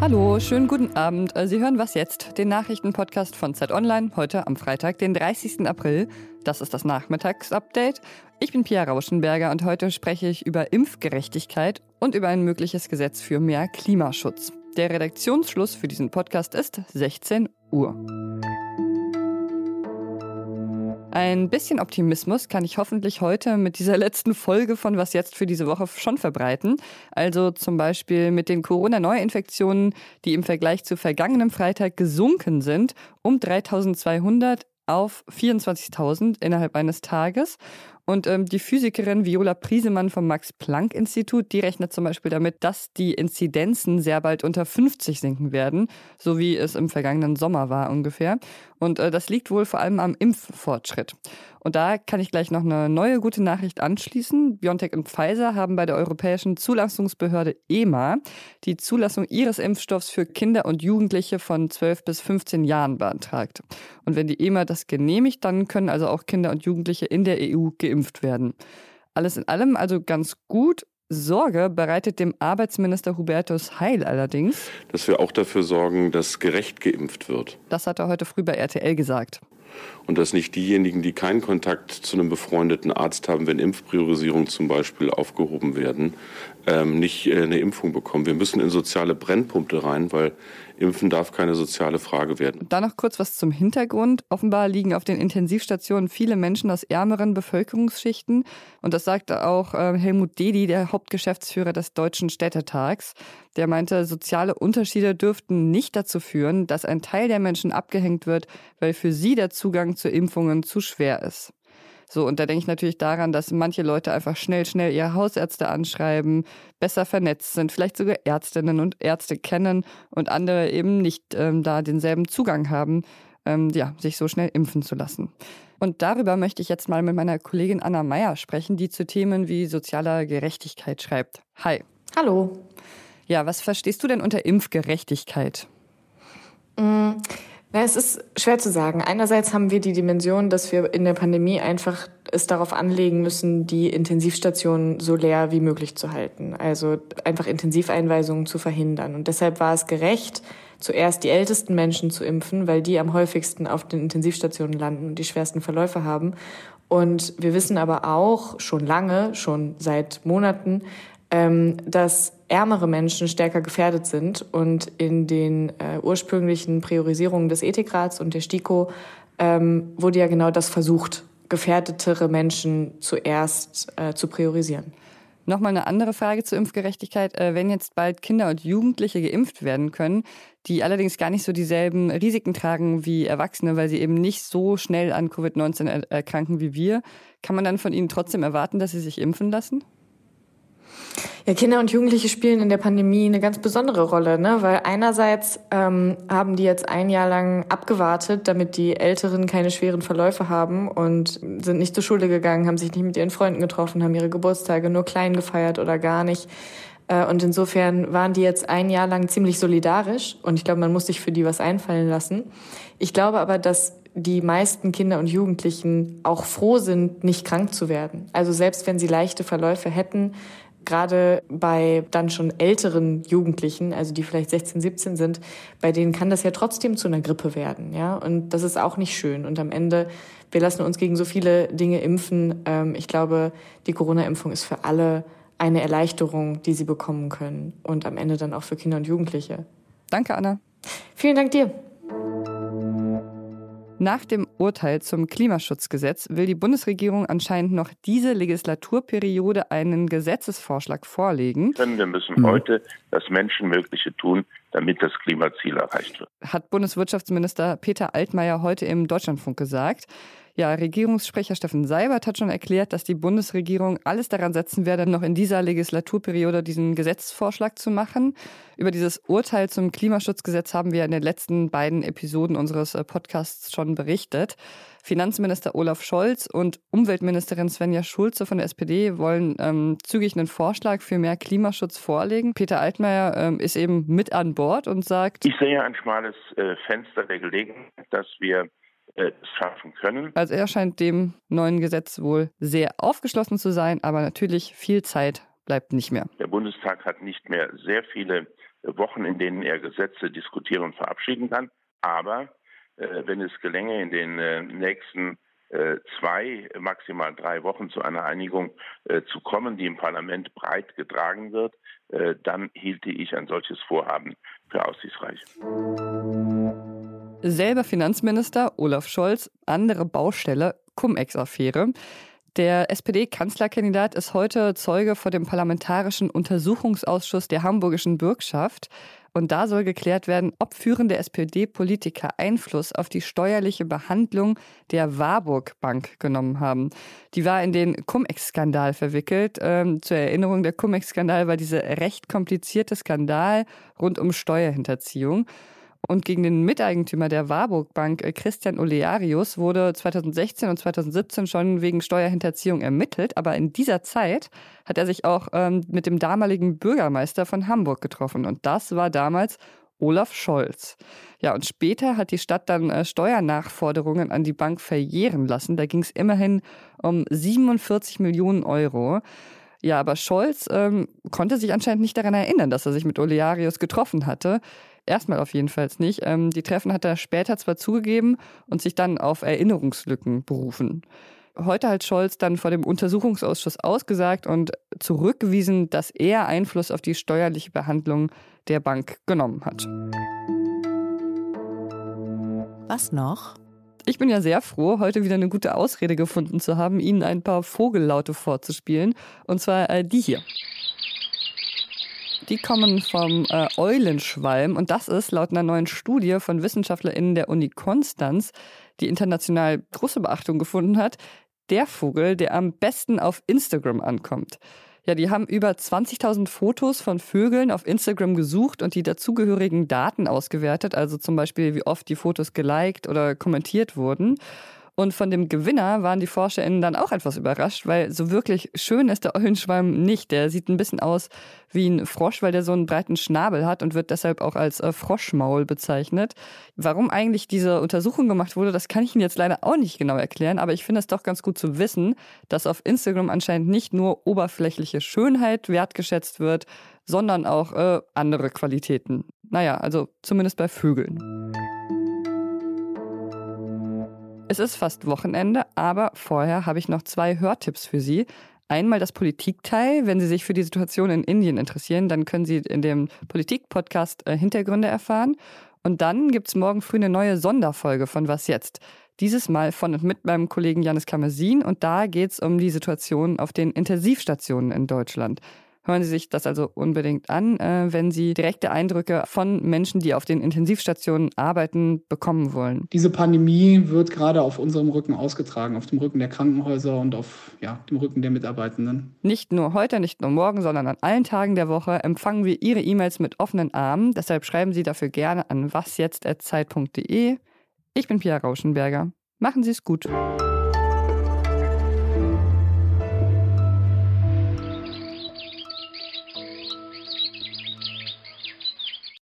Hallo, schönen guten Abend. Äh, Sie hören was jetzt? Den Nachrichtenpodcast von Zeit Online, heute am Freitag, den 30. April. Das ist das Nachmittagsupdate. Ich bin Pia Rauschenberger und heute spreche ich über Impfgerechtigkeit und über ein mögliches Gesetz für mehr Klimaschutz. Der Redaktionsschluss für diesen Podcast ist 16 Uhr. Ein bisschen Optimismus kann ich hoffentlich heute mit dieser letzten Folge von Was jetzt für diese Woche schon verbreiten. Also zum Beispiel mit den Corona-Neuinfektionen, die im Vergleich zu vergangenem Freitag gesunken sind, um 3200 auf 24.000 innerhalb eines Tages. Und ähm, die Physikerin Viola Priesemann vom Max-Planck-Institut, die rechnet zum Beispiel damit, dass die Inzidenzen sehr bald unter 50 sinken werden, so wie es im vergangenen Sommer war ungefähr. Und äh, das liegt wohl vor allem am Impffortschritt. Und da kann ich gleich noch eine neue gute Nachricht anschließen. BioNTech und Pfizer haben bei der Europäischen Zulassungsbehörde EMA die Zulassung ihres Impfstoffs für Kinder und Jugendliche von 12 bis 15 Jahren beantragt. Und wenn die EMA das genehmigt, dann können also auch Kinder und Jugendliche in der EU geimpft werden. Alles in allem also ganz gut. Sorge bereitet dem Arbeitsminister Hubertus Heil allerdings. Dass wir auch dafür sorgen, dass gerecht geimpft wird. Das hat er heute früh bei RTL gesagt und dass nicht diejenigen, die keinen Kontakt zu einem befreundeten Arzt haben, wenn Impfpriorisierungen zum Beispiel aufgehoben werden, ähm, nicht äh, eine Impfung bekommen. Wir müssen in soziale Brennpunkte rein, weil Impfen darf keine soziale Frage werden. Da noch kurz was zum Hintergrund. Offenbar liegen auf den Intensivstationen viele Menschen aus ärmeren Bevölkerungsschichten. Und das sagte auch äh, Helmut Dedi, der Hauptgeschäftsführer des Deutschen Städtetags. Der meinte, soziale Unterschiede dürften nicht dazu führen, dass ein Teil der Menschen abgehängt wird, weil für sie der Zugang zu Impfungen zu schwer ist. So, und da denke ich natürlich daran, dass manche Leute einfach schnell, schnell ihre Hausärzte anschreiben, besser vernetzt sind, vielleicht sogar Ärztinnen und Ärzte kennen und andere eben nicht ähm, da denselben Zugang haben, ähm, ja, sich so schnell impfen zu lassen. Und darüber möchte ich jetzt mal mit meiner Kollegin Anna Meyer sprechen, die zu Themen wie sozialer Gerechtigkeit schreibt. Hi. Hallo. Ja, was verstehst du denn unter Impfgerechtigkeit? Mm. Na, es ist schwer zu sagen. Einerseits haben wir die Dimension, dass wir in der Pandemie einfach es darauf anlegen müssen, die Intensivstationen so leer wie möglich zu halten. Also einfach Intensiveinweisungen zu verhindern. Und deshalb war es gerecht, zuerst die ältesten Menschen zu impfen, weil die am häufigsten auf den Intensivstationen landen und die schwersten Verläufe haben. Und wir wissen aber auch schon lange, schon seit Monaten, ähm, dass ärmere Menschen stärker gefährdet sind. Und in den äh, ursprünglichen Priorisierungen des Ethikrats und der STIKO ähm, wurde ja genau das versucht, gefährdetere Menschen zuerst äh, zu priorisieren. Nochmal eine andere Frage zur Impfgerechtigkeit. Äh, wenn jetzt bald Kinder und Jugendliche geimpft werden können, die allerdings gar nicht so dieselben Risiken tragen wie Erwachsene, weil sie eben nicht so schnell an Covid-19 erkranken wie wir, kann man dann von ihnen trotzdem erwarten, dass sie sich impfen lassen? Ja, Kinder und Jugendliche spielen in der Pandemie eine ganz besondere Rolle, ne? weil einerseits ähm, haben die jetzt ein Jahr lang abgewartet, damit die Älteren keine schweren Verläufe haben und sind nicht zur Schule gegangen, haben sich nicht mit ihren Freunden getroffen, haben ihre Geburtstage nur klein gefeiert oder gar nicht. Äh, und insofern waren die jetzt ein Jahr lang ziemlich solidarisch und ich glaube, man muss sich für die was einfallen lassen. Ich glaube aber, dass die meisten Kinder und Jugendlichen auch froh sind, nicht krank zu werden. Also selbst wenn sie leichte Verläufe hätten, gerade bei dann schon älteren Jugendlichen, also die vielleicht 16, 17 sind, bei denen kann das ja trotzdem zu einer Grippe werden, ja. Und das ist auch nicht schön. Und am Ende, wir lassen uns gegen so viele Dinge impfen. Ähm, ich glaube, die Corona-Impfung ist für alle eine Erleichterung, die sie bekommen können. Und am Ende dann auch für Kinder und Jugendliche. Danke, Anna. Vielen Dank dir. Nach dem Urteil zum Klimaschutzgesetz will die Bundesregierung anscheinend noch diese Legislaturperiode einen Gesetzesvorschlag vorlegen. Wir müssen mhm. heute das Menschenmögliche tun, damit das Klimaziel erreicht wird. Hat Bundeswirtschaftsminister Peter Altmaier heute im Deutschlandfunk gesagt. Ja, Regierungssprecher Steffen Seibert hat schon erklärt, dass die Bundesregierung alles daran setzen werde, noch in dieser Legislaturperiode diesen Gesetzesvorschlag zu machen. Über dieses Urteil zum Klimaschutzgesetz haben wir in den letzten beiden Episoden unseres äh, Podcasts schon berichtet. Finanzminister Olaf Scholz und Umweltministerin Svenja Schulze von der SPD wollen ähm, zügig einen Vorschlag für mehr Klimaschutz vorlegen. Peter Altmaier ähm, ist eben mit an Bord und sagt, ich sehe ein schmales äh, Fenster der Gelegenheit, dass wir äh, schaffen können. Also er scheint dem neuen Gesetz wohl sehr aufgeschlossen zu sein, aber natürlich viel Zeit bleibt nicht mehr. Der Bundestag hat nicht mehr sehr viele Wochen, in denen er Gesetze diskutieren und verabschieden kann. Aber äh, wenn es gelänge, in den äh, nächsten äh, zwei, maximal drei Wochen zu einer Einigung äh, zu kommen, die im Parlament breit getragen wird, äh, dann hielte ich ein solches Vorhaben für aussichtsreich. Selber Finanzminister Olaf Scholz, andere Baustelle, Cum-Ex-Affäre. Der SPD-Kanzlerkandidat ist heute Zeuge vor dem Parlamentarischen Untersuchungsausschuss der Hamburgischen Bürgschaft. Und da soll geklärt werden, ob führende SPD-Politiker Einfluss auf die steuerliche Behandlung der Warburg Bank genommen haben. Die war in den Cum-Ex-Skandal verwickelt. Ähm, zur Erinnerung, der Cum-Ex-Skandal war dieser recht komplizierte Skandal rund um Steuerhinterziehung. Und gegen den Miteigentümer der Warburg Bank, äh, Christian Olearius, wurde 2016 und 2017 schon wegen Steuerhinterziehung ermittelt. Aber in dieser Zeit hat er sich auch ähm, mit dem damaligen Bürgermeister von Hamburg getroffen. Und das war damals Olaf Scholz. Ja, und später hat die Stadt dann äh, Steuernachforderungen an die Bank verjähren lassen. Da ging es immerhin um 47 Millionen Euro. Ja, aber Scholz ähm, konnte sich anscheinend nicht daran erinnern, dass er sich mit Olearius getroffen hatte. Erstmal auf jeden Fall nicht. Ähm, die Treffen hat er später zwar zugegeben und sich dann auf Erinnerungslücken berufen. Heute hat Scholz dann vor dem Untersuchungsausschuss ausgesagt und zurückgewiesen, dass er Einfluss auf die steuerliche Behandlung der Bank genommen hat. Was noch? Ich bin ja sehr froh, heute wieder eine gute Ausrede gefunden zu haben, Ihnen ein paar Vogellaute vorzuspielen. Und zwar äh, die hier. Die kommen vom äh, Eulenschwalm und das ist laut einer neuen Studie von WissenschaftlerInnen der Uni Konstanz, die international große Beachtung gefunden hat, der Vogel, der am besten auf Instagram ankommt. Ja, die haben über 20.000 Fotos von Vögeln auf Instagram gesucht und die dazugehörigen Daten ausgewertet, also zum Beispiel, wie oft die Fotos geliked oder kommentiert wurden. Und von dem Gewinner waren die ForscherInnen dann auch etwas überrascht, weil so wirklich schön ist der Eulenschweim nicht. Der sieht ein bisschen aus wie ein Frosch, weil der so einen breiten Schnabel hat und wird deshalb auch als äh, Froschmaul bezeichnet. Warum eigentlich diese Untersuchung gemacht wurde, das kann ich Ihnen jetzt leider auch nicht genau erklären, aber ich finde es doch ganz gut zu wissen, dass auf Instagram anscheinend nicht nur oberflächliche Schönheit wertgeschätzt wird, sondern auch äh, andere Qualitäten. Naja, also zumindest bei Vögeln. Es ist fast Wochenende, aber vorher habe ich noch zwei Hörtipps für Sie. Einmal das Politikteil. Wenn Sie sich für die Situation in Indien interessieren, dann können Sie in dem Politik-Podcast äh, Hintergründe erfahren. Und dann gibt es morgen früh eine neue Sonderfolge von Was jetzt? Dieses Mal von und mit meinem Kollegen Janis Kamersin. Und da geht es um die Situation auf den Intensivstationen in Deutschland. Hören Sie sich das also unbedingt an, äh, wenn Sie direkte Eindrücke von Menschen, die auf den Intensivstationen arbeiten, bekommen wollen. Diese Pandemie wird gerade auf unserem Rücken ausgetragen, auf dem Rücken der Krankenhäuser und auf ja, dem Rücken der Mitarbeitenden. Nicht nur heute, nicht nur morgen, sondern an allen Tagen der Woche empfangen wir Ihre E-Mails mit offenen Armen. Deshalb schreiben Sie dafür gerne an wasjetzt.zeit.de. Ich bin Pia Rauschenberger. Machen Sie es gut.